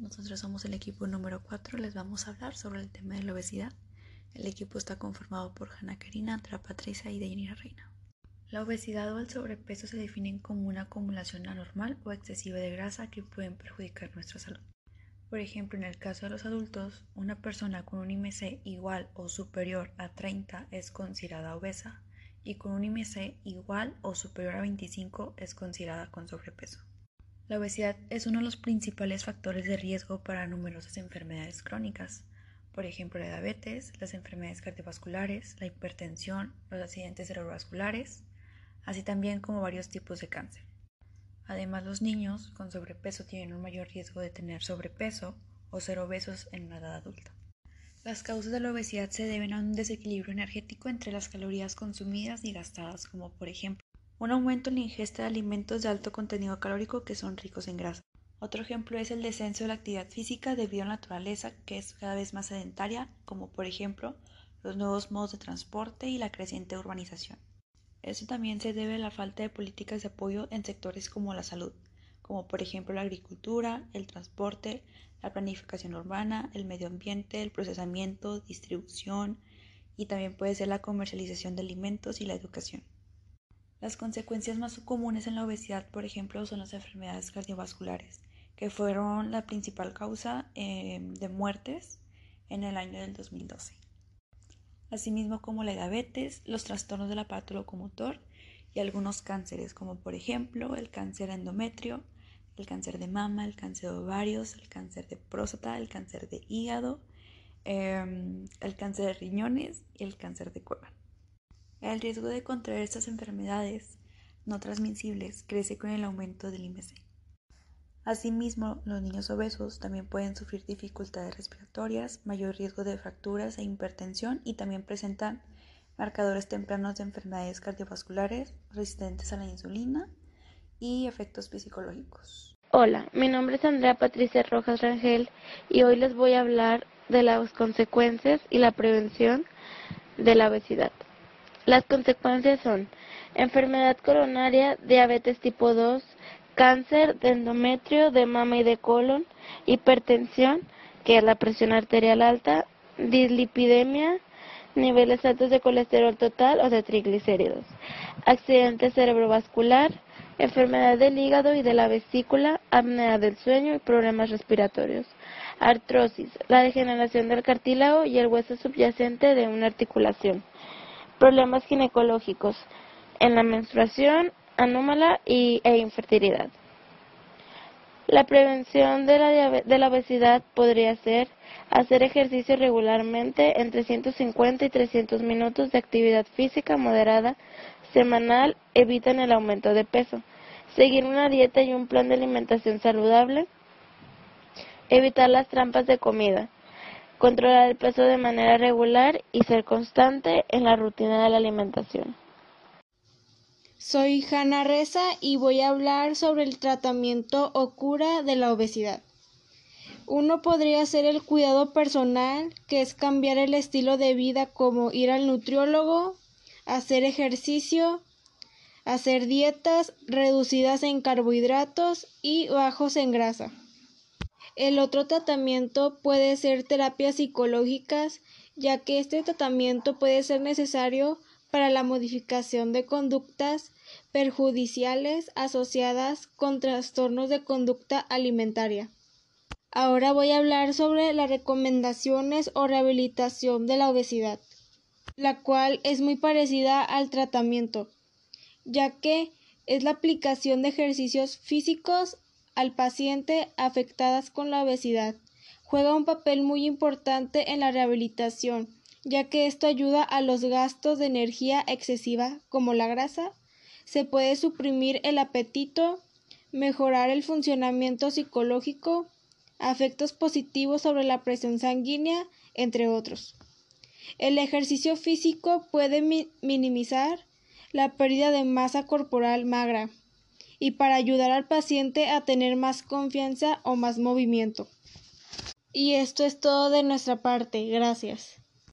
Nosotros somos el equipo número 4, les vamos a hablar sobre el tema de la obesidad. El equipo está conformado por Hanna Karina, Andrea Patricia y Deyanira Reina. La obesidad o el sobrepeso se definen como una acumulación anormal o excesiva de grasa que pueden perjudicar nuestra salud. Por ejemplo, en el caso de los adultos, una persona con un IMC igual o superior a 30 es considerada obesa y con un IMC igual o superior a 25 es considerada con sobrepeso. La obesidad es uno de los principales factores de riesgo para numerosas enfermedades crónicas, por ejemplo la diabetes, las enfermedades cardiovasculares, la hipertensión, los accidentes cerebrovasculares, así también como varios tipos de cáncer. Además, los niños con sobrepeso tienen un mayor riesgo de tener sobrepeso o ser obesos en la edad adulta. Las causas de la obesidad se deben a un desequilibrio energético entre las calorías consumidas y gastadas, como por ejemplo un aumento en la ingesta de alimentos de alto contenido calórico que son ricos en grasa. Otro ejemplo es el descenso de la actividad física debido a la naturaleza que es cada vez más sedentaria, como por ejemplo los nuevos modos de transporte y la creciente urbanización. Esto también se debe a la falta de políticas de apoyo en sectores como la salud, como por ejemplo la agricultura, el transporte, la planificación urbana, el medio ambiente, el procesamiento, distribución y también puede ser la comercialización de alimentos y la educación. Las consecuencias más comunes en la obesidad, por ejemplo, son las enfermedades cardiovasculares, que fueron la principal causa em, de muertes en el año del 2012. Asimismo como la diabetes, los trastornos del aparato locomotor y algunos cánceres, como por ejemplo el cáncer endometrio, el cáncer de mama, el cáncer de ovarios, el cáncer de próstata, el cáncer de hígado, em, el cáncer de riñones y el cáncer de colon. El riesgo de contraer estas enfermedades no transmisibles crece con el aumento del IMC. Asimismo, los niños obesos también pueden sufrir dificultades respiratorias, mayor riesgo de fracturas e hipertensión y también presentan marcadores tempranos de enfermedades cardiovasculares resistentes a la insulina y efectos psicológicos. Hola, mi nombre es Andrea Patricia Rojas Rangel y hoy les voy a hablar de las consecuencias y la prevención de la obesidad. Las consecuencias son enfermedad coronaria, diabetes tipo 2, cáncer de endometrio, de mama y de colon, hipertensión, que es la presión arterial alta, dislipidemia, niveles altos de colesterol total o de triglicéridos, accidente cerebrovascular, enfermedad del hígado y de la vesícula, apnea del sueño y problemas respiratorios, artrosis, la degeneración del cartílago y el hueso subyacente de una articulación problemas ginecológicos en la menstruación anómala y, e infertilidad. La prevención de la, de la obesidad podría ser hacer ejercicio regularmente entre 150 y 300 minutos de actividad física moderada semanal evitan el aumento de peso, seguir una dieta y un plan de alimentación saludable, evitar las trampas de comida, controlar el peso de manera regular y ser constante en la rutina de la alimentación. Soy Hanna Reza y voy a hablar sobre el tratamiento o cura de la obesidad. Uno podría ser el cuidado personal, que es cambiar el estilo de vida como ir al nutriólogo, hacer ejercicio, hacer dietas reducidas en carbohidratos y bajos en grasa. El otro tratamiento puede ser terapias psicológicas, ya que este tratamiento puede ser necesario para la modificación de conductas perjudiciales asociadas con trastornos de conducta alimentaria. Ahora voy a hablar sobre las recomendaciones o rehabilitación de la obesidad, la cual es muy parecida al tratamiento, ya que es la aplicación de ejercicios físicos al paciente afectadas con la obesidad. Juega un papel muy importante en la rehabilitación, ya que esto ayuda a los gastos de energía excesiva como la grasa, se puede suprimir el apetito, mejorar el funcionamiento psicológico, efectos positivos sobre la presión sanguínea, entre otros. El ejercicio físico puede minimizar la pérdida de masa corporal magra, y para ayudar al paciente a tener más confianza o más movimiento. Y esto es todo de nuestra parte. Gracias.